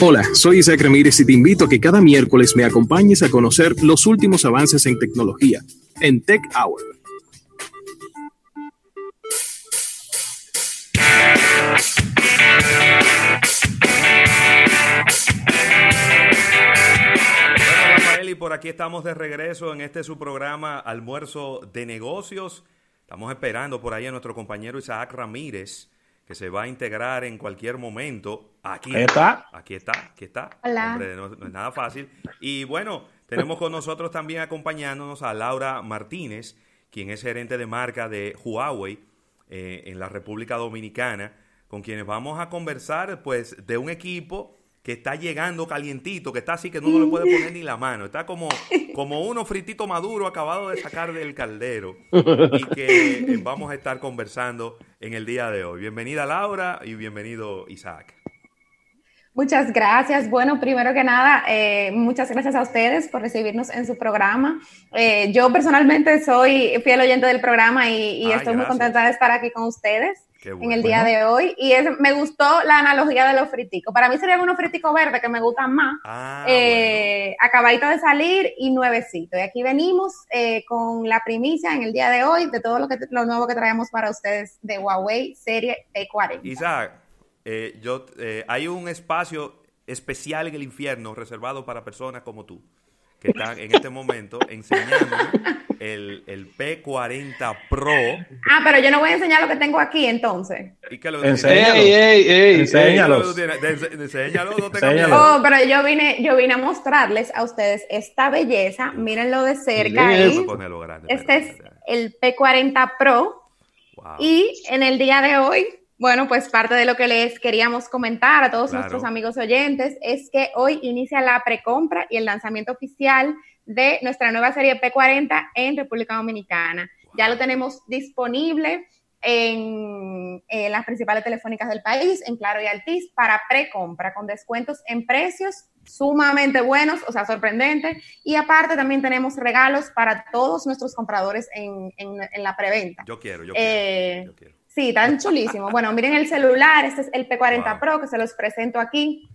Hola, soy Isaac Ramírez y te invito a que cada miércoles me acompañes a conocer los últimos avances en tecnología en Tech Hour. y por aquí estamos de regreso en este su programa Almuerzo de Negocios. Estamos esperando por ahí a nuestro compañero Isaac Ramírez, que se va a integrar en cualquier momento. Aquí está. Aquí está, aquí está. Hola. Hombre, no, no es nada fácil. Y bueno, tenemos con nosotros también acompañándonos a Laura Martínez, quien es gerente de marca de Huawei eh, en la República Dominicana, con quienes vamos a conversar pues de un equipo que está llegando calientito, que está así que no le puede poner ni la mano. Está como, como uno fritito maduro acabado de sacar del caldero y que eh, vamos a estar conversando en el día de hoy. Bienvenida Laura y bienvenido Isaac. Muchas gracias. Bueno, primero que nada, eh, muchas gracias a ustedes por recibirnos en su programa. Eh, yo personalmente soy fiel oyente del programa y, y Ay, estoy muy contenta de estar aquí con ustedes En el día de hoy. Y es- me gustó la analogía de los friticos. Para mí serían unos friticos verdes que me gustan más. Ah, eh, acabadito de salir y nuevecito. Y aquí venimos eh, con la primicia en el día de hoy de todo lo, que, lo nuevo que traemos para ustedes de Huawei Serie P40. Isaac, eh, yo, eh, hay un espacio especial en el infierno reservado para personas como tú, que están en este momento enseñando el, el P40 Pro. Ah, pero yo no voy a enseñar lo que tengo aquí entonces. ¿Y qué lo Enséñalo. Ey, ey, ey, Enséñalo. Enséñalo, no. Oh, pero yo vine, yo vine a mostrarles a ustedes esta belleza. Mírenlo de cerca ahí. grande. Este es el P40 Pro. Wow. Y en el día de hoy, bueno, pues parte de lo que les queríamos comentar a todos Claro. nuestros amigos oyentes es que hoy inicia la precompra y el lanzamiento oficial de nuestra nueva serie P40 en República Dominicana. Ya lo tenemos disponible en, en las principales telefónicas del país, en Claro y Altis, para precompra, con descuentos en precios sumamente buenos, o sea, sorprendentes. Y aparte también tenemos regalos para todos nuestros compradores en, en- en la preventa. Yo quiero, yo Eh, quiero. Yo quiero. Sí, tan chulísimo. Bueno, miren el celular, este es el P40 Wow. Pro que se los presento aquí.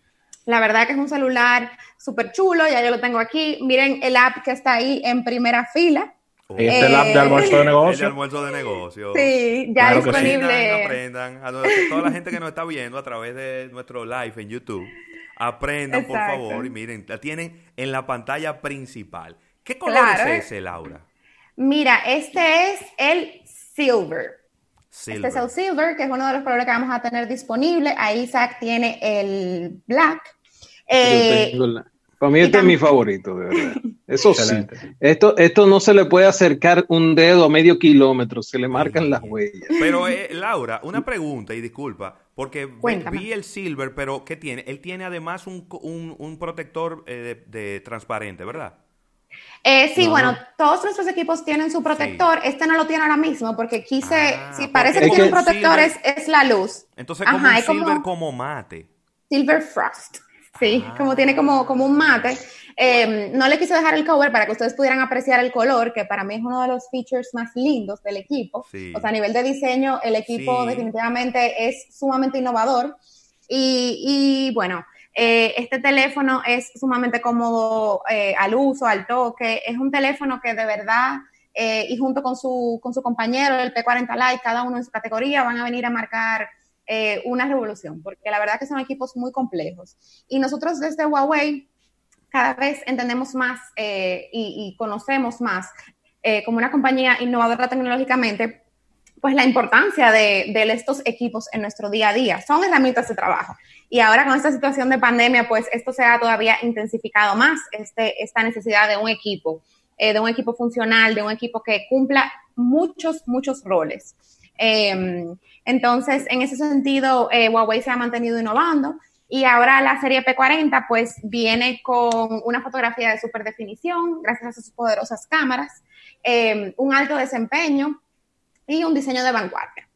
La verdad que es un celular súper chulo, ya yo lo tengo aquí. Miren el app que está ahí en primera fila. Este es el app de almuerzo de El de negocio. almuerzo de negocio. Sí, ya Claro que sí. disponible. Aprendan, aprendan. A toda la gente que nos está viendo a través de nuestro live en YouTube, aprendan por favor y miren, la tienen en la pantalla principal. ¿Qué color Claro. es ese, Laura? Mira, este es el Silver. Silver. Este es el Silver, que es uno de los colores que vamos a tener disponible. Ahí Isaac tiene el Black. Eh, la- Para mí este es mi favorito, de verdad. Eso sí. Excelente. Esto, esto no se le puede acercar un dedo a medio kilómetro, se le marcan las huellas. Pero eh, Laura, una pregunta y disculpa, porque vi- Cuéntame. vi el Silver, pero ¿qué tiene? Él tiene además un, un, un protector eh, de, de transparente, ¿verdad? Eh, sí, No. bueno, todos nuestros equipos tienen su protector. Este no lo tiene ahora mismo porque quise, Ah, si parece que tiene un protector, Silver- es, es la luz. Entonces, Ajá, como un es como- Silver como mate. Silver Frost. Sí, Ah. como tiene como, como un mate. Eh, no le quise dejar el cover para que ustedes pudieran apreciar el color, que para mí es uno de los features más lindos del equipo. Sí. O sea, a nivel de diseño, el equipo Sí. definitivamente es sumamente innovador. Y, y, bueno, eh, este teléfono es sumamente cómodo eh, al uso, al toque. Es un teléfono que de verdad, eh, y junto con su, con su compañero, el P40 Lite, cada uno en su categoría, van a venir a marcar eh, una revolución, porque la verdad que son equipos muy complejos. Y nosotros desde Huawei cada vez entendemos más y, y conocemos más eh, como una compañía innovadora tecnológicamente, pues la importancia de, estos equipos en nuestro día a día. Son herramientas de trabajo. Y ahora con esta situación de pandemia, pues esto se ha todavía intensificado más, este, esta necesidad de un equipo, eh, de un equipo funcional, de un equipo que cumpla muchos, muchos roles. Eh, entonces, en ese sentido, eh, Huawei se ha mantenido innovando y ahora la serie P40 pues viene con una fotografía de super definición gracias a sus poderosas cámaras, eh, un alto desempeño y un diseño de vanguardia.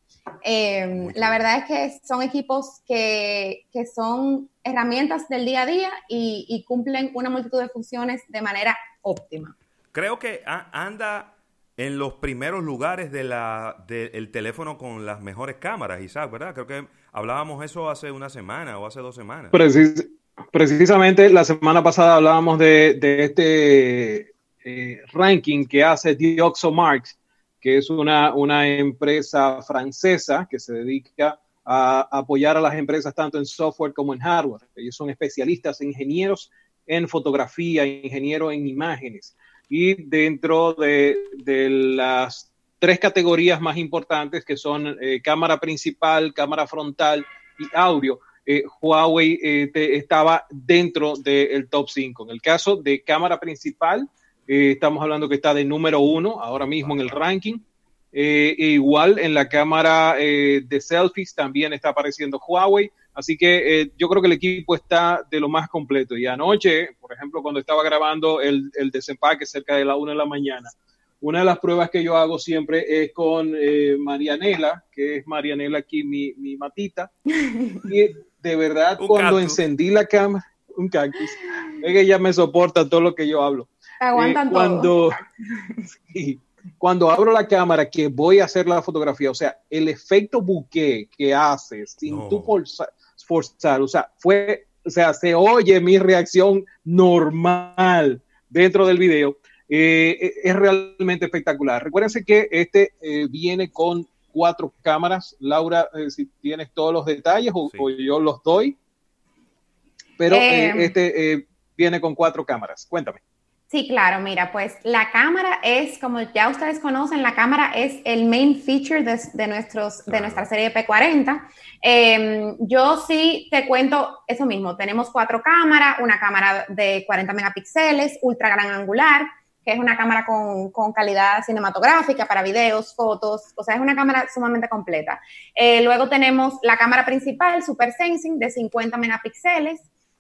Eh, la verdad es que son equipos que, que son herramientas del día a día y, y cumplen una multitud de funciones de manera óptima. Creo que a- anda en los primeros lugares de la del teléfono con las mejores cámaras, Isaac, ¿verdad? Creo que Hablábamos eso hace una semana o hace dos semanas. precisamente la semana pasada hablábamos de, este eh, ranking que hace Dioxomarks, que es una, una empresa francesa que se dedica a apoyar a las empresas tanto en software como en hardware. Ellos son especialistas, ingenieros en fotografía, ingenieros en imágenes. Y dentro de, las tres categorías más importantes, que son eh, cámara principal, cámara frontal y audio, eh, Huawei eh, estaba dentro del top 5. En el caso de cámara principal, estamos hablando que está de número uno ahora mismo en el ranking. Eh, igual en la cámara eh, de selfies también está apareciendo Huawei. Así que eh, yo creo que el equipo está de lo más completo. Y anoche, por ejemplo, cuando estaba grabando el, el desempaque cerca de la una de la mañana, una de las pruebas que yo hago siempre es con Marianela, que es Marianela aquí, mi, mi matita. Y de verdad, cuando encendí la cámara, un cactus, es que ella me soporta todo lo que yo hablo. Aguantan cuando, todo. cuando abro la cámara que voy a hacer la fotografía, o sea, el efecto bouquet que hace sin tú forzar, o sea, fue, o sea, se oye mi reacción normal dentro del video, eh, eh, es realmente espectacular. Recuérdense que este eh, viene con cuatro cámaras. Laura, si tienes todos los detalles o, o yo los doy, pero este viene con cuatro cámaras. Cuéntame. Sí, claro, mira, pues la cámara es, como ya ustedes conocen, la cámara es el main feature de, nuestros, de nuestra serie P40. Em, yo sí te cuento eso mismo, tenemos cuatro cámaras, una cámara de 40 megapíxeles, ultra gran angular, que es una cámara con, calidad cinematográfica para videos, fotos, o sea, es una cámara sumamente completa. Eh, luego tenemos la cámara principal, Super Sensing, de 50 megapíxeles,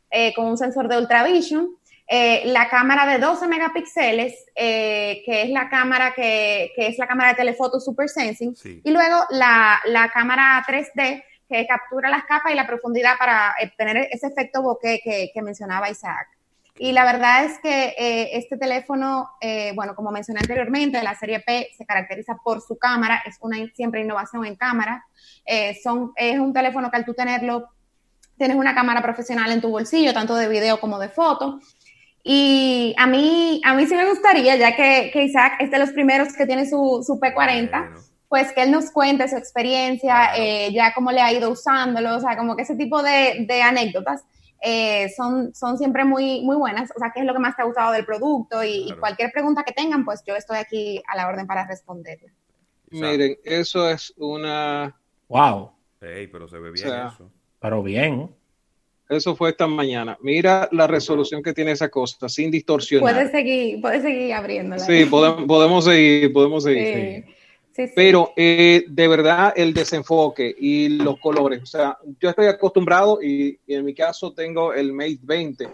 eh, con un sensor de ultravision. Eh, la cámara de 12 megapíxeles, eh, que es la cámara que, es la cámara de telefoto Super Sensing, y luego la, cámara 3D que captura las capas y la profundidad para obtener ese efecto bokeh que, mencionaba Isaac. Y la verdad es que eh, este teléfono, bueno, como mencioné anteriormente, la serie P se caracteriza por su cámara, es una siempre innovación en cámara. son, es un teléfono que al tú tenerlo, tienes una cámara profesional en tu bolsillo, tanto de video como de foto. Y a mí, a mí sí me gustaría, ya que, Isaac es de los primeros que tiene su, su P40, pues que él nos cuente su experiencia, eh, ya cómo le ha ido usándolo, o sea, como que ese tipo de, anécdotas eh, son, son siempre muy, muy buenas, o sea, qué es lo que más te ha gustado del producto y, cualquier pregunta que tengan, pues yo estoy aquí a la orden para responderla. Miren, eso es una... Wow. pero se ve bien eso. Pero bien. Eso fue esta mañana. Mira la resolución que tiene esa cosa, sin distorsionar. Puedes seguir, puedes seguir abriéndola. Sí, podemos, seguir, podemos seguir. Pero eh, de verdad el desenfoque y los colores, o sea, yo estoy acostumbrado y, en mi caso tengo el Mate 20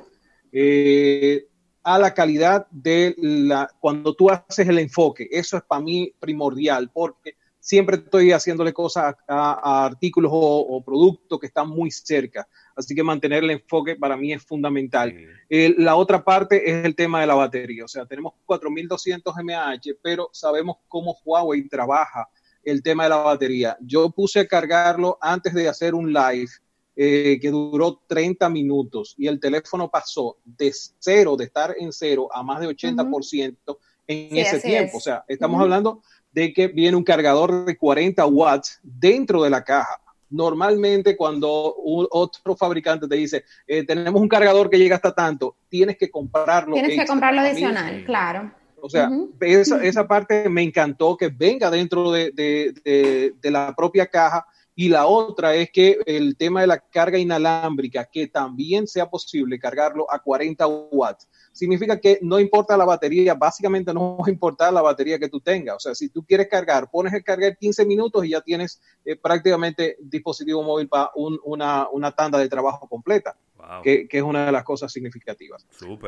eh, a la calidad de la, cuando tú haces el enfoque, eso es para mí primordial porque siempre estoy haciéndole cosas a, artículos o productos que están muy cerca. Así que mantener el enfoque para mí es fundamental. la otra parte es el tema de la batería. O sea, tenemos 4200 mAh, pero sabemos cómo Huawei trabaja el tema de la batería. Yo puse a cargarlo antes de hacer un live eh, que duró 30 minutos y el teléfono pasó de cero, de estar en cero, a más de 80% en ese tiempo. O sea, estamos hablando de que viene un cargador de 40 watts dentro de la caja normalmente cuando otro fabricante te dice, eh, tenemos un cargador que llega hasta tanto, tienes que comprarlo. Tienes que comprarlo adicional, claro. O sea, esa, esa, parte me encantó que venga dentro de, de, de, la propia caja. Y la otra es que el tema de la carga inalámbrica, que también sea posible cargarlo a 40 watts significa que no importa la batería, básicamente no va a importar la batería que tú tengas. O sea, si tú quieres cargar, pones el cargar 15 minutos y ya tienes eh, prácticamente dispositivo móvil para una, una, tanda de trabajo completa, que, es una de las cosas significativas.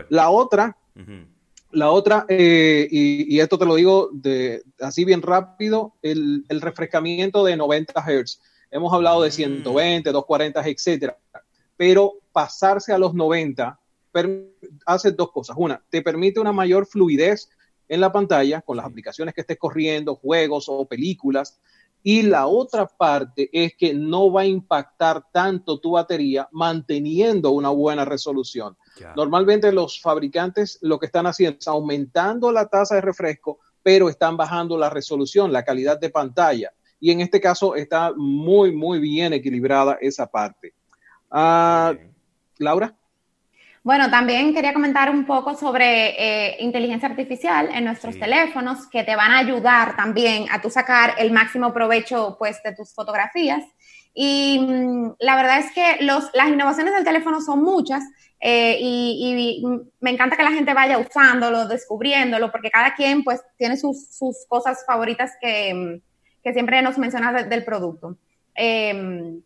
La otra, la otra, eh, y, esto te lo digo de, así bien rápido, el, refrescamiento de 90 Hz. Hemos hablado de 120, 240, etcétera, pero pasarse a los 90 hace dos cosas. Una, te permite una mayor fluidez en la pantalla con las aplicaciones que estés corriendo, juegos o películas. y la otra parte es que no va a impactar tanto tu batería manteniendo una buena resolución. Normalmente los fabricantes lo que están haciendo es aumentando la tasa de refresco, pero están bajando la resolución, la calidad de pantalla. Y en este caso está muy, muy bien equilibrada esa parte. Ah, Laura. Bueno, también quería comentar un poco sobre eh, inteligencia artificial en nuestros teléfonos que te van a ayudar también a tú sacar el máximo provecho pues de tus fotografías. Y mm, la verdad es que los, las innovaciones del teléfono son muchas eh, y, me encanta que la gente vaya usándolo, descubriéndolo, porque cada quien pues tiene sus, sus cosas favoritas que, mm, que, siempre nos menciona del producto. Eh,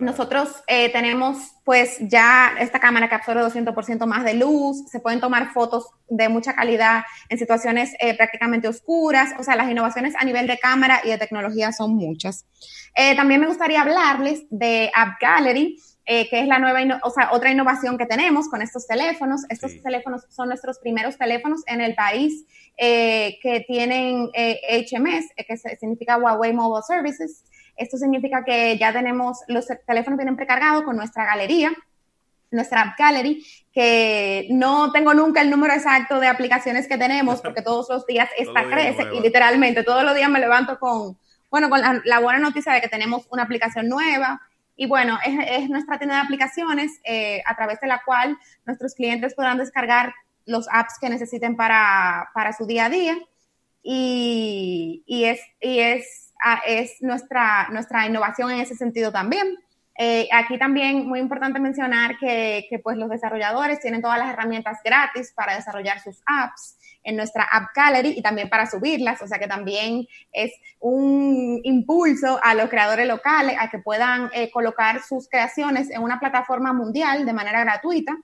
nosotros eh, tenemos pues ya esta cámara que absorbe 200% más de luz, se pueden tomar fotos de mucha calidad en situaciones eh, prácticamente oscuras, o sea, las innovaciones a nivel de cámara y de tecnología son muchas. Eh, también me gustaría hablarles de App Gallery, que es la nueva, o sea, otra innovación que tenemos con estos teléfonos. Estos teléfonos son nuestros primeros teléfonos en el país que tienen HMS, que significa Huawei Mobile Services. Esto significa que ya tenemos, los teléfonos vienen precargados con nuestra galería, nuestra App Gallery, que no tengo nunca el número exacto de aplicaciones que tenemos, porque todos los días esta crece y literalmente todos los días me levanto con, bueno, con la, buena noticia de que tenemos una aplicación nueva. Y bueno, es, nuestra tienda de aplicaciones eh, a través de la cual nuestros clientes podrán descargar los apps que necesiten para, para su día a día. Y, y es, y es es nuestra, nuestra innovación en ese sentido también. Eh, aquí también muy importante mencionar que, que, pues los desarrolladores tienen todas las herramientas gratis para desarrollar sus apps en nuestra App Gallery y también para subirlas, o sea que también es un impulso a los creadores locales a que puedan eh, colocar sus creaciones en una plataforma mundial de manera gratuita.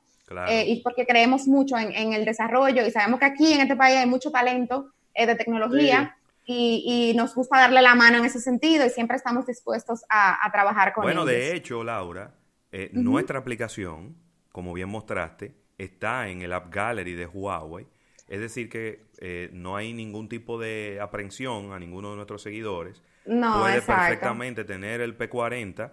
Eh, y porque creemos mucho en, en, el desarrollo y sabemos que aquí en este país hay mucho talento de tecnología y, nos gusta darle la mano en ese sentido y siempre estamos dispuestos a, trabajar con bueno, ellos. Bueno, de hecho, Laura, eh, nuestra aplicación, como bien mostraste, está en el App Gallery de Huawei. Es decir, que eh, no hay ningún tipo de aprensión a ninguno de nuestros seguidores. No, Puede perfectamente tener el P40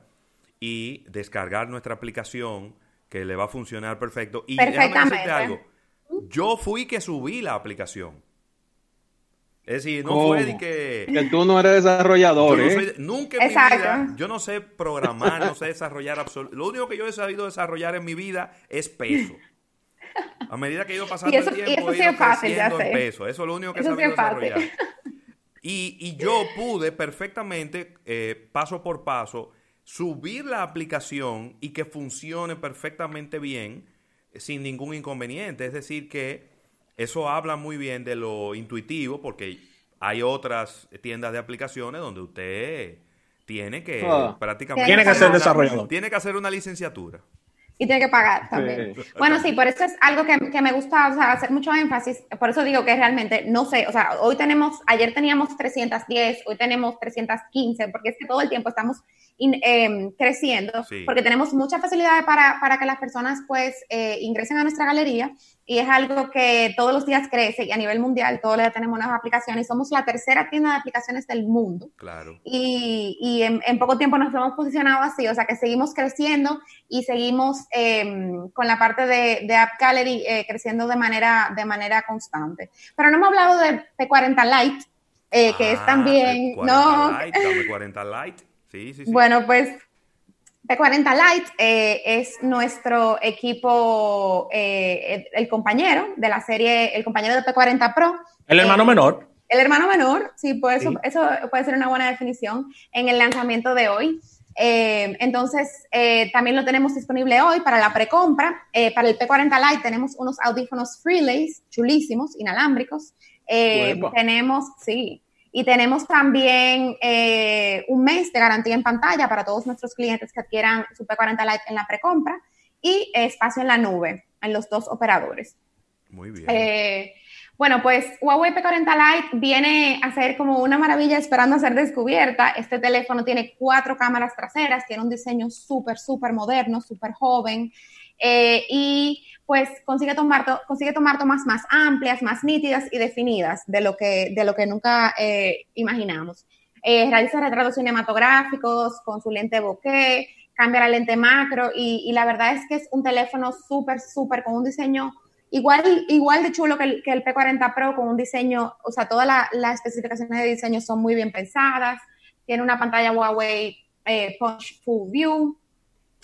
y descargar nuestra aplicación que le va a funcionar perfecto. Y déjame decirte algo. Yo fui que subí la aplicación. Es decir, no fue de que... Que tú no eres desarrollador, ¿eh? nunca en mi vida, yo no sé programar, no sé desarrollar absolutamente... Lo único que yo he sabido desarrollar en mi vida es peso. A medida que he ido pasando el tiempo, he ido creciendo en peso. Eso es lo único que he sabido desarrollar. Y, y, yo pude perfectamente, eh, paso por paso, subir la aplicación y que funcione perfectamente bien sin ningún inconveniente. Es decir, que eso habla muy bien de lo intuitivo, porque hay otras tiendas de aplicaciones donde usted tiene que ah. prácticamente... Tiene que ser desarrollador. Tiene que hacer una licenciatura. Y tiene que pagar también. Bueno, sí, por eso es algo que, me gusta hacer mucho énfasis. Por eso digo que realmente, no sé, o sea, hoy tenemos, ayer teníamos 310, hoy tenemos 315, porque es que todo el tiempo estamos Em, creciendo, porque tenemos mucha facilidad para, para que las personas pues eh, ingresen a nuestra galería y es algo que todos los días crece y a nivel mundial todos días tenemos nuevas aplicaciones. Somos la tercera tienda de aplicaciones del mundo. Claro. Y, y en, poco tiempo nos hemos posicionado así, o sea que seguimos creciendo y seguimos em, con la parte de, de App Gallery eh, creciendo de manera, de manera constante. Pero no hemos hablado de P40 Lite, eh, que es ah, también... no, Lite, 40 Lite. Bueno, pues P40 Lite eh, es nuestro equipo, eh, el, compañero de la serie, el compañero de P40 Pro. El hermano eh, menor. El hermano menor, sí, pues Eso, puede ser una buena definición en el lanzamiento de hoy. entonces, también lo tenemos disponible hoy para la precompra. para el P40 Lite tenemos unos audífonos Freelace chulísimos, inalámbricos. tenemos, sí, y tenemos también eh, un mes de garantía en pantalla para todos nuestros clientes que adquieran su P40 Lite en la precompra y espacio en la nube en los dos operadores. Muy bien. Eh, bueno, pues Huawei P40 Lite viene a ser como una maravilla esperando a ser descubierta. Este teléfono tiene cuatro cámaras traseras, tiene un diseño súper, súper moderno, súper joven. Eh, y pues consigue tomar, consigue tomar tomas más amplias, más nítidas y definidas de lo que, de lo que nunca eh, imaginamos. eh, realiza retratos cinematográficos con su lente bokeh, cambia la lente macro y, la verdad es que es un teléfono súper, súper con un diseño igual, igual de chulo que el, que el P40 Pro con un diseño, o sea, todas las especificaciones de diseño son muy bien pensadas, tiene una pantalla Huawei eh, Punch Full View,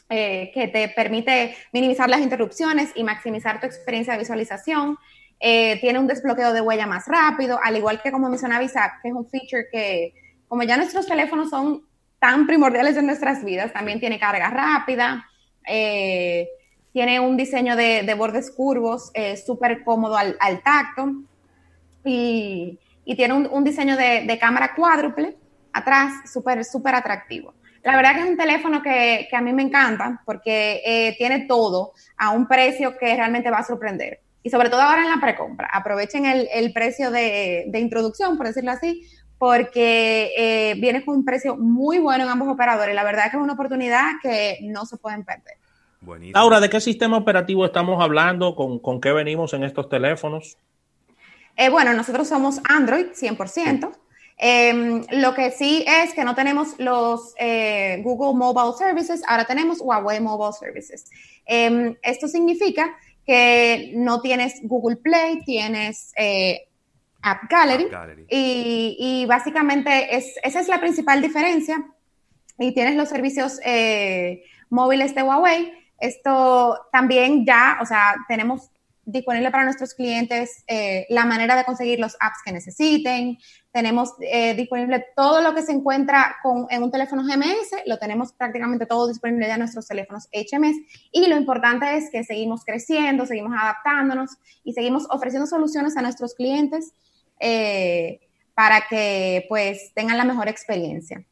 eh, que te permite minimizar las interrupciones y maximizar tu experiencia de visualización. Eh, tiene un desbloqueo de huella más rápido, al igual que como mencionaba Isaac, que es un feature que, como ya nuestros teléfonos son tan primordiales en nuestras vidas, también tiene carga rápida, eh, tiene un diseño de, bordes curvos súper cómodo al, tacto y, tiene un, diseño de, de, cámara cuádruple atrás súper, súper atractivo. La verdad que es un teléfono que, a mí me encanta porque eh, tiene todo a un precio que realmente va a sorprender. Y sobre todo ahora en la precompra. Aprovechen el, precio de, introducción, por decirlo así, porque eh, viene con un precio muy bueno en ambos operadores. La verdad que es una oportunidad que no se pueden perder. Laura, ¿de qué sistema operativo estamos hablando? ¿Con, con qué venimos en estos teléfonos? Eh, bueno, nosotros somos Android 100%. Em, lo que sí es que no tenemos los eh, Google Mobile Services, ahora tenemos Huawei Mobile Services. Em, esto significa que no tienes Google Play, tienes eh, App Gallery, Y, básicamente es, esa es la principal diferencia. Y tienes los servicios eh, móviles de Huawei. Esto también ya, o sea, tenemos disponible para nuestros clientes eh, la manera de conseguir los apps que necesiten. Tenemos eh, disponible todo lo que se encuentra con, en un teléfono GMS, lo tenemos prácticamente todo disponible ya en nuestros teléfonos HMS. Y lo importante es que seguimos creciendo, seguimos adaptándonos y seguimos ofreciendo soluciones a nuestros clientes eh, para que pues tengan la mejor experiencia.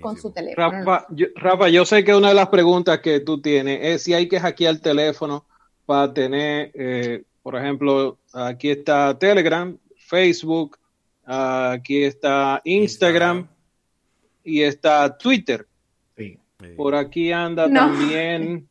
con su teléfono. Rafa yo, Rafa, yo sé que una de las preguntas que tú tienes es si hay que hackear el teléfono para tener, eh, por ejemplo, aquí está Telegram, Facebook, aquí está Instagram, y está Twitter. Por aquí anda también,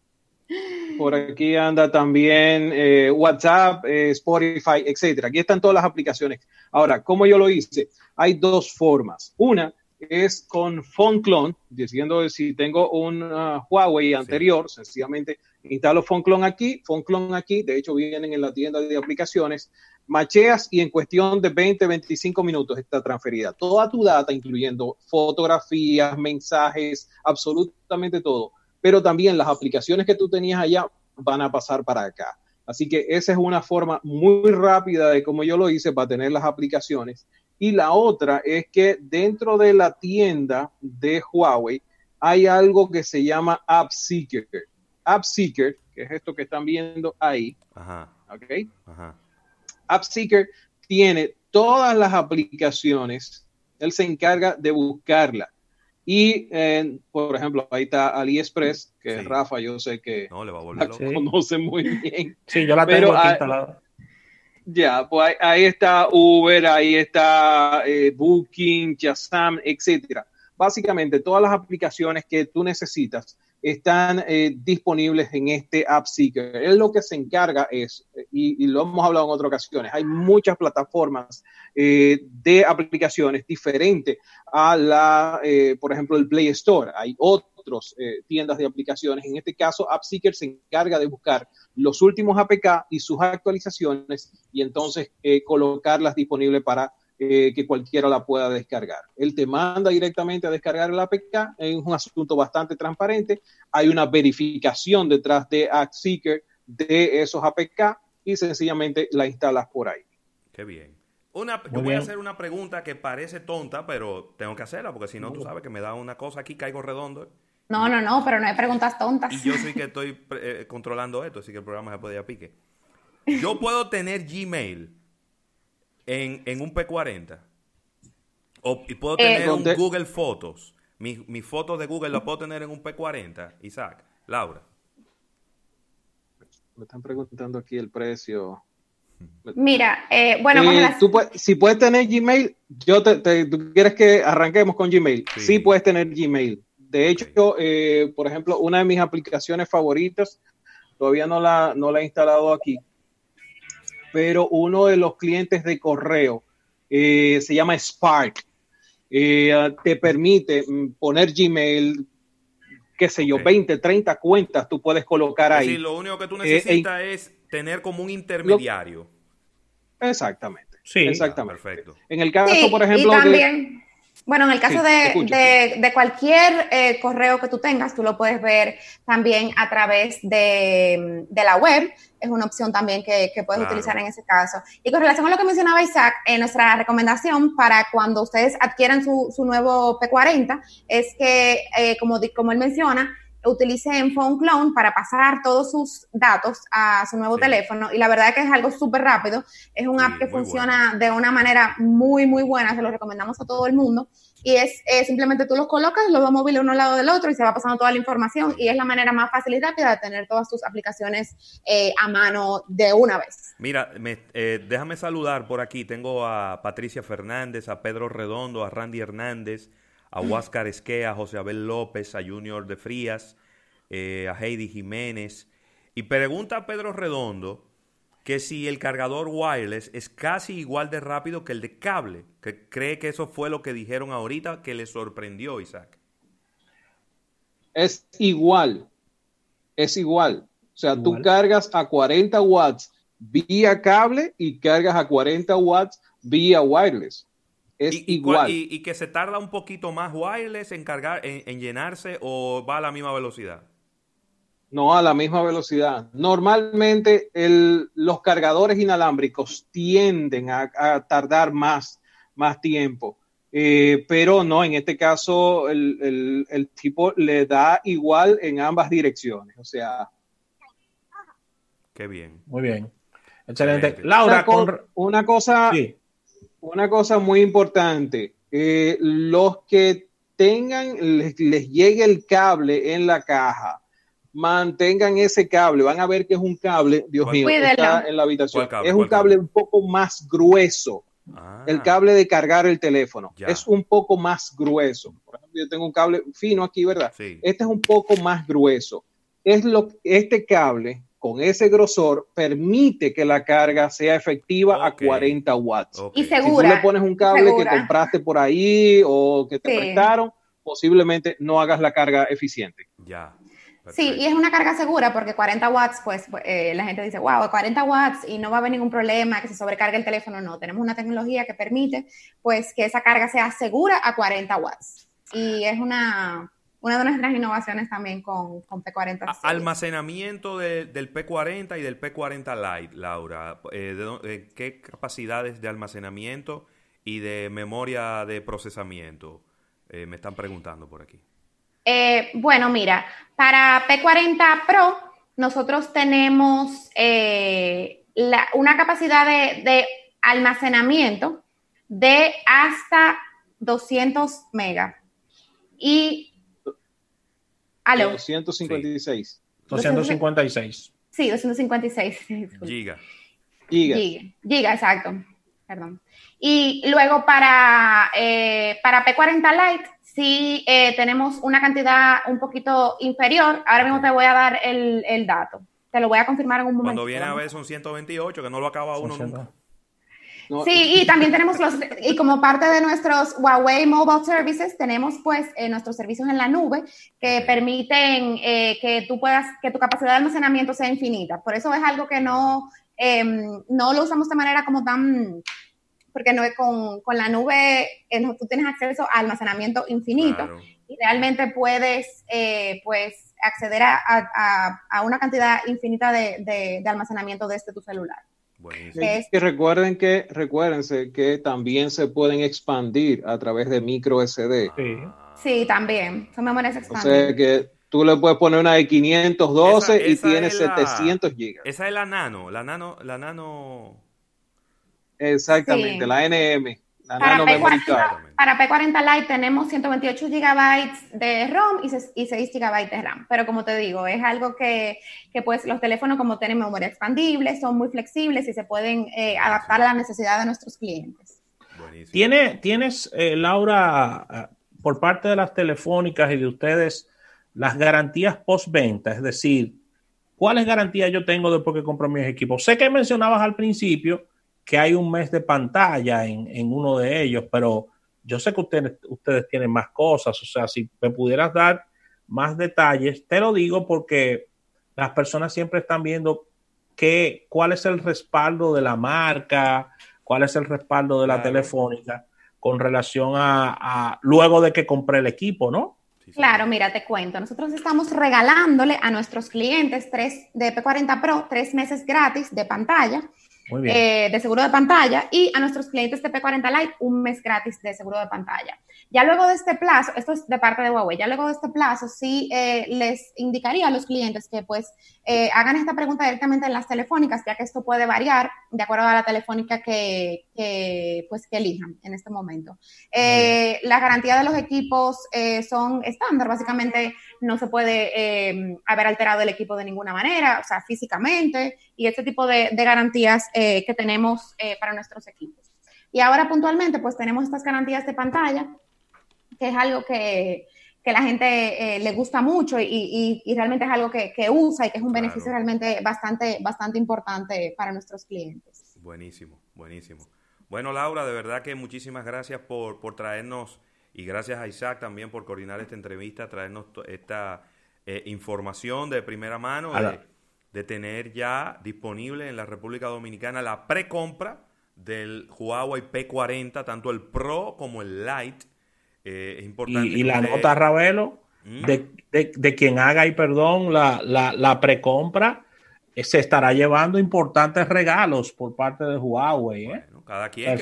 por aquí anda también eh, WhatsApp, eh, Spotify, etcétera. Aquí están todas las aplicaciones. Ahora, ¿cómo yo lo hice? Hay dos formas. Una es con Phone Clone, diciendo si tengo un uh, Huawei anterior, sencillamente instalo PhoneClone aquí, PhoneClone aquí, de hecho vienen en la tienda de aplicaciones, macheas y en cuestión de 20, 25 minutos está transferida. Toda tu data, incluyendo fotografías, mensajes, absolutamente todo. Pero también las aplicaciones que tú tenías allá van a pasar para acá. Así que esa es una forma muy rápida de cómo yo lo hice para tener las aplicaciones. Y la otra es que dentro de la tienda de Huawei hay algo que se llama App Seeker. App Seeker, que es esto que están viendo ahí. Ajá. ¿Ok? Ajá. App Seeker tiene todas las aplicaciones. Él se encarga de buscarla. Y, por ejemplo, ahí está AliExpress, que Rafa, yo sé que no, le va a volver la conoce muy bien. Sí, yo la tengo aquí instalada. Ya, pues ahí, está Uber, ahí está eh, Booking, Jasam, etcétera. Básicamente, todas las aplicaciones que tú necesitas están eh, disponibles en este App Seeker. Él lo que se encarga es, y, lo hemos hablado en otras ocasiones, hay muchas plataformas eh, de aplicaciones diferentes a la, eh, por ejemplo, el Play Store. Hay otras tiendas de aplicaciones. En este caso, App Seeker se encarga de buscar los últimos APK y sus actualizaciones y entonces colocarlas disponibles para eh, que cualquiera la pueda descargar. Él te manda directamente a descargar el APK, es un asunto bastante transparente, hay una verificación detrás de AppSeeker de esos APK y sencillamente la instalas por ahí. Qué bien. Una, yo voy a hacer una pregunta que parece tonta, pero tengo que hacerla porque si no, tú sabes que me da una cosa aquí, caigo redondo. No, no, no, pero no hay preguntas tontas. Y yo soy que estoy eh, controlando esto, así que el programa se puede ir a pique. Yo puedo tener Gmail en, un P40. O, y puedo tener eh, un Google Fotos. Mi, mi foto de Google la puedo tener en un P40, Isaac, Laura. Me están preguntando aquí el precio. Mira, eh, bueno, eh, si puedes tener Gmail, yo te, ¿tú quieres que arranquemos con Gmail? Sí, puedes tener Gmail. De hecho, por ejemplo, una de mis aplicaciones favoritas, todavía no la, no la he instalado aquí, pero uno de los clientes de correo eh, se llama Spark. eh, te permite mm, poner Gmail, qué sé yo, 20, 30 cuentas tú puedes colocar ahí. Sí, lo único que tú eh, necesitas es tener como un intermediario. exactamente. Sí, exactamente. perfecto. En el caso, por ejemplo, de bueno, en el caso de, cualquier eh, correo que tú tengas, tú lo puedes ver también a través de, la web. Es una opción también que, puedes utilizar en ese caso. Y con relación a lo que mencionaba Isaac, en nuestra recomendación para cuando ustedes adquieran su, nuevo P40 es que, eh, como, como él menciona, utilicen Phone Clone para pasar todos sus datos a su nuevo teléfono. Y la verdad es que es algo súper rápido, es un app que funciona de una manera muy, muy buena, se lo recomendamos a todo el mundo. Y es simplemente tú los colocas, los dos móviles uno al lado del otro y se va pasando toda la información. Y es la manera más fácil y rápida de tener todas tus aplicaciones eh, a mano de una vez. Mira, eh, déjame saludar por aquí, tengo a Patricia Fernández, a Pedro Redondo, a Randy Hernández, a Huáscar Esquea, a José Abel López, a Junior de Frías, eh, a Heidi Jiménez. Y pregunta a Pedro Redondo que si el cargador wireless es casi igual de rápido que el de cable, que cree que eso fue lo que dijeron ahorita que le sorprendió, Isaac. Es igual, es igual. O sea, tú cargas a 40 watts vía cable y cargas a 40 watts vía wireless es igual. Y, que se tarda un poquito más wireless en cargar, en, llenarse o va a la misma velocidad? No, a la misma velocidad. Normalmente los cargadores inalámbricos tienden a, tardar más, más tiempo. Eh, pero no, en este caso el, tipo le da igual en ambas direcciones. O sea. Qué bien. Muy bien. Excelente. Laura, una cosa, una cosa muy importante, eh, los que tengan, les, llegue el cable en la caja, mantengan ese cable, van a ver que es un cable, Dios mío, está en la habitación, es un cable, un poco más grueso. Ah. El cable de cargar el teléfono es un poco más grueso. Por ejemplo, yo tengo un cable fino aquí, ¿verdad? Este es un poco más grueso. Es lo, este cable con ese grosor permite que la carga sea efectiva a 40 watts. Y segura. Si tú le pones un cable que compraste por ahí o que te prestaron, posiblemente no hagas la carga eficiente. Ya. Sí, y es una carga segura porque 40 watts, pues eh, la gente dice, wow, 40 watts y no va a haber ningún problema, que se sobrecargue el teléfono. No, tenemos una tecnología que permite pues que esa carga sea segura a 40 watts. Y es una, una de nuestras innovaciones también con, P40. Almacenamiento del P40 y del P40 Lite, Laura. Eh, ¿Qué capacidades de almacenamiento y de memoria de procesamiento? Eh, me están preguntando por aquí. Eh, bueno, mira, para P40 Pro nosotros tenemos una capacidad de, de almacenamiento de hasta 200 megas. Y ¿Aló? 256. 256. Sí, 256. Giga. Giga. Giga, exacto. Perdón. Y luego para, eh, para P40 Lite sí eh, tenemos una cantidad un poquito inferior. Ahora mismo te voy a dar el, el dato. Te lo voy a confirmar en un momento. Cuando viene a ver son 128, que no lo acaba uno nunca sí, y también tenemos los, y como parte de nuestros Huawei Mobile Services, tenemos pues eh, nuestros servicios en la nube que permiten eh, que tú puedas, que tu capacidad de almacenamiento sea infinita. Por eso es algo que no, em, no lo usamos de manera como tan, porque no, con, con la nube eh, tú tienes acceso a almacenamiento infinito y realmente puedes pues acceder a, a, a, una cantidad infinita de, de, de almacenamiento desde tu celular. Y recuerden que, recuérdense que también se pueden expandir a través de micro SD. Sí, también. Son memorias expandidas. O sea que tú le puedes poner una de 512 y tiene 700 gigas. Esa es la nano, la nano, la nano. Exactamente, la NM. Para, P40, para P40 Lite tenemos 128 GB de ROM y 6 GB de RAM. Pero como te digo, es algo que, que pues los teléfonos como tienen memoria expandible, son muy flexibles y se pueden eh, adaptar a la necesidad de nuestros clientes. ¿Tiene, ¿Tienes, eh, Laura, eh, por parte de las telefónicas y de ustedes, las garantías postventa? Es decir, ¿cuáles garantías yo tengo después que compro mis equipos? Sé que mencionabas al principio que hay un mes de pantalla en, uno de ellos, pero yo sé que ustedes, ustedes tienen más cosas, o sea, si me pudieras dar más detalles, te lo digo porque las personas siempre están viendo qué, cuál es el respaldo de la marca, cuál es el respaldo de la telefónica con relación a, luego de que compré el equipo, ¿no? Claro, mira, te cuento. Nosotros estamos regalándole a nuestros clientes tres de P40 Pro tres meses gratis de pantalla eh, de seguro de pantalla y a nuestros clientes de P40 Lite un mes gratis de seguro de pantalla. Ya luego de este plazo, esto es de parte de Huawei, ya luego de este plazo sí eh, les indicaría a los clientes que pues eh, hagan esta pregunta directamente en las telefónicas, ya que esto puede variar de acuerdo a la telefónica que, pues, que elijan en este momento. la garantía de los equipos son estándar, básicamente no se puede haber alterado el equipo de ninguna manera, o sea, físicamente, y este tipo de, garantías eh, que tenemos eh, para nuestros equipos. Y ahora puntualmente, pues tenemos estas garantías de pantalla, que es algo que, que la gente eh, le gusta mucho y, y, realmente es algo que, que, usa y que es un beneficio realmente bastante, bastante importante para nuestros clientes. Buenísimo, buenísimo. Bueno, Laura, de verdad que muchísimas gracias por, por traernos y gracias a Isaac también por coordinar esta entrevista, traernos esta información de primera mano de tener ya disponible en la República Dominicana la precompra del Huawei P40, tanto el Pro como el Lite. Eh, es importante. Y, la nota, Ravelo, ¿Mm? de, quien haga, y perdón, la, la, la precompra, eh, se estará llevando importantes regalos por parte de Huawei. ¿eh? cada quien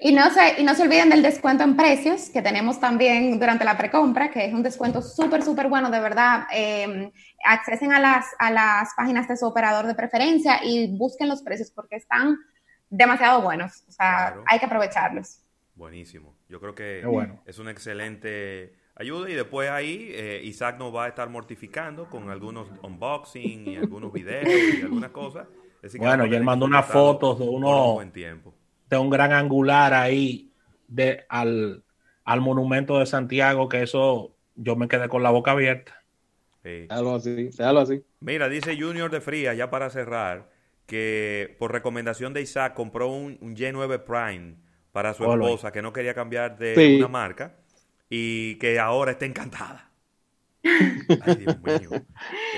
y, no se, y no se olviden del descuento en precios que tenemos también durante la precompra, que es un descuento súper, súper bueno, de verdad. Eh, accesen a las, a las páginas de su operador de preferencia y busquen los precios porque están demasiado buenos. O sea, hay que aprovecharlos. Buenísimo. Yo creo que es una excelente ayuda y después ahí eh, Isaac nos va a estar mortificando con algunos unboxing y algunos videos y algunas cosas. bueno, y él mandó unas fotos de uno de un gran angular ahí de al, al monumento de Santiago que eso yo me quedé con la boca abierta. Algo así, algo así. Mira, dice Junior de Fría, ya para cerrar, que por recomendación de Isaac compró un, un G9 Prime para su esposa que no quería cambiar de una marca y que ahora está encantada. Ay, Dios mío.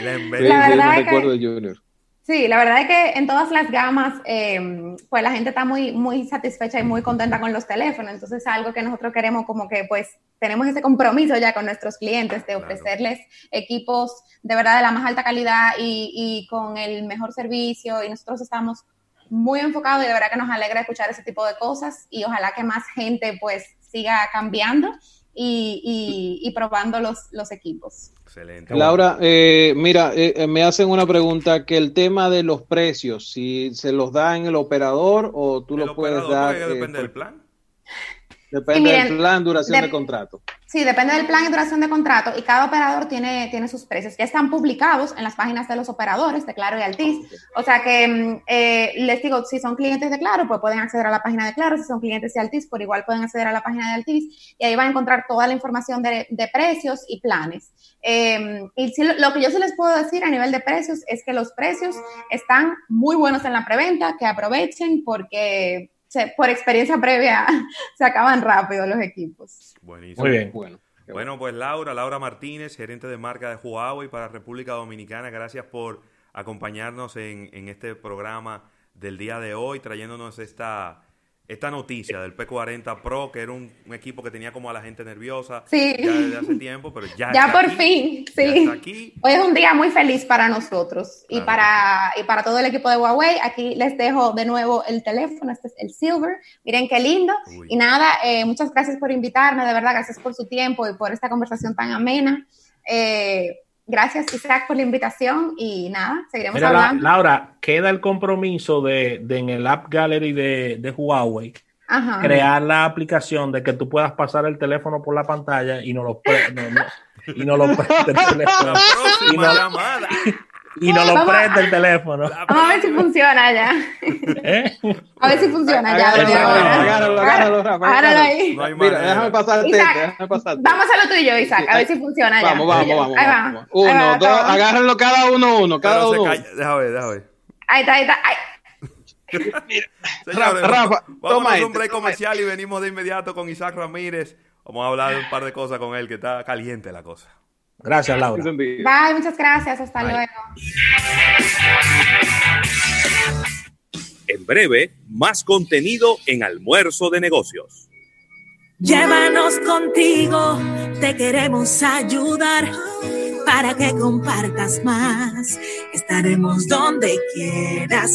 La, verdad es que... Junior. Sí, la verdad es que en todas las gamas, em, pues la gente está muy, muy satisfecha y muy contenta con los teléfonos. Entonces es algo que nosotros queremos como que pues tenemos ese compromiso ya con nuestros clientes de ofrecerles equipos de verdad de la más alta calidad y, y, con el mejor servicio. Y nosotros estamos muy enfocados y de verdad que nos alegra escuchar ese tipo de cosas y ojalá que más gente pues siga cambiando y, y, y probando los, los equipos. Excelente. Laura, eh, mira, eh, eh, me hacen una pregunta que el tema de los precios, si se los da en el operador o tú lo puedes dar. Depende del plan. Depende del plan, duración de, contrato. Sí, depende del plan y duración de contrato y cada operador tiene, tiene sus precios que están publicados en las páginas de los operadores de Claro y Altis. O sea que mm, eh, les digo, si son clientes de Claro, pues pueden acceder a la página de Claro, si son clientes de Altis, por igual pueden acceder a la página de Altis y ahí van a encontrar toda la información de, precios y planes. Em, y lo que yo sí les puedo decir a nivel de precios es que los precios están muy buenos en la preventa, que aprovechen porque por experiencia previa, se acaban rápido los equipos. Buenísimo. Muy bien. Bueno. Bueno, pues Laura, Laura Martínez, gerente de marca de Huawei para República Dominicana, gracias por acompañarnos en, en este programa del día de hoy, trayéndonos esta, esta noticia del P40 Pro, que era un, equipo que tenía como a la gente nerviosa ya desde hace tiempo, pero ya Ya por fin, sí. aquí. Hoy es un día muy feliz para nosotros y, para, y para todo el equipo de Huawei. Aquí les dejo de nuevo el teléfono, este es el Silver. Miren qué lindo. Y nada, eh, muchas gracias por invitarme, de verdad, gracias por su tiempo y por esta conversación tan amena. Eh, Gracias, Isaac, por la invitación y nada, seguiremos hablando. Laura, queda el compromiso de, en el App Gallery de, Huawei crear la aplicación de que tú puedas pasar el teléfono por la pantalla y no lo, y no lo el teléfono. y no, llamada y no lo prende el teléfono. Vamos a ver si funciona ya. ¿Eh? A ver si funciona ya. Agárralo, agárralo, agárralo ahí. Mira, déjame pasar el déjame pasar. Vamos a lo tuyo, Isaac, a ver si funciona ya. Vamos, vamos, vamos. Ahí va. Uno, dos, agárrenlo cada uno, uno, cada uno. Déjame ver, déjame ver. Ahí está, ahí está. Señores, Rafa, vamos a un break comercial y venimos de inmediato con Isaac Ramírez. Vamos a hablar un par de cosas con él, que está caliente la cosa. Gracias, Laura. Bye, muchas gracias. Hasta luego. En breve, más contenido en Almuerzo de Negocios. Llévanos contigo, te queremos ayudar para que compartas más. Estaremos donde quieras.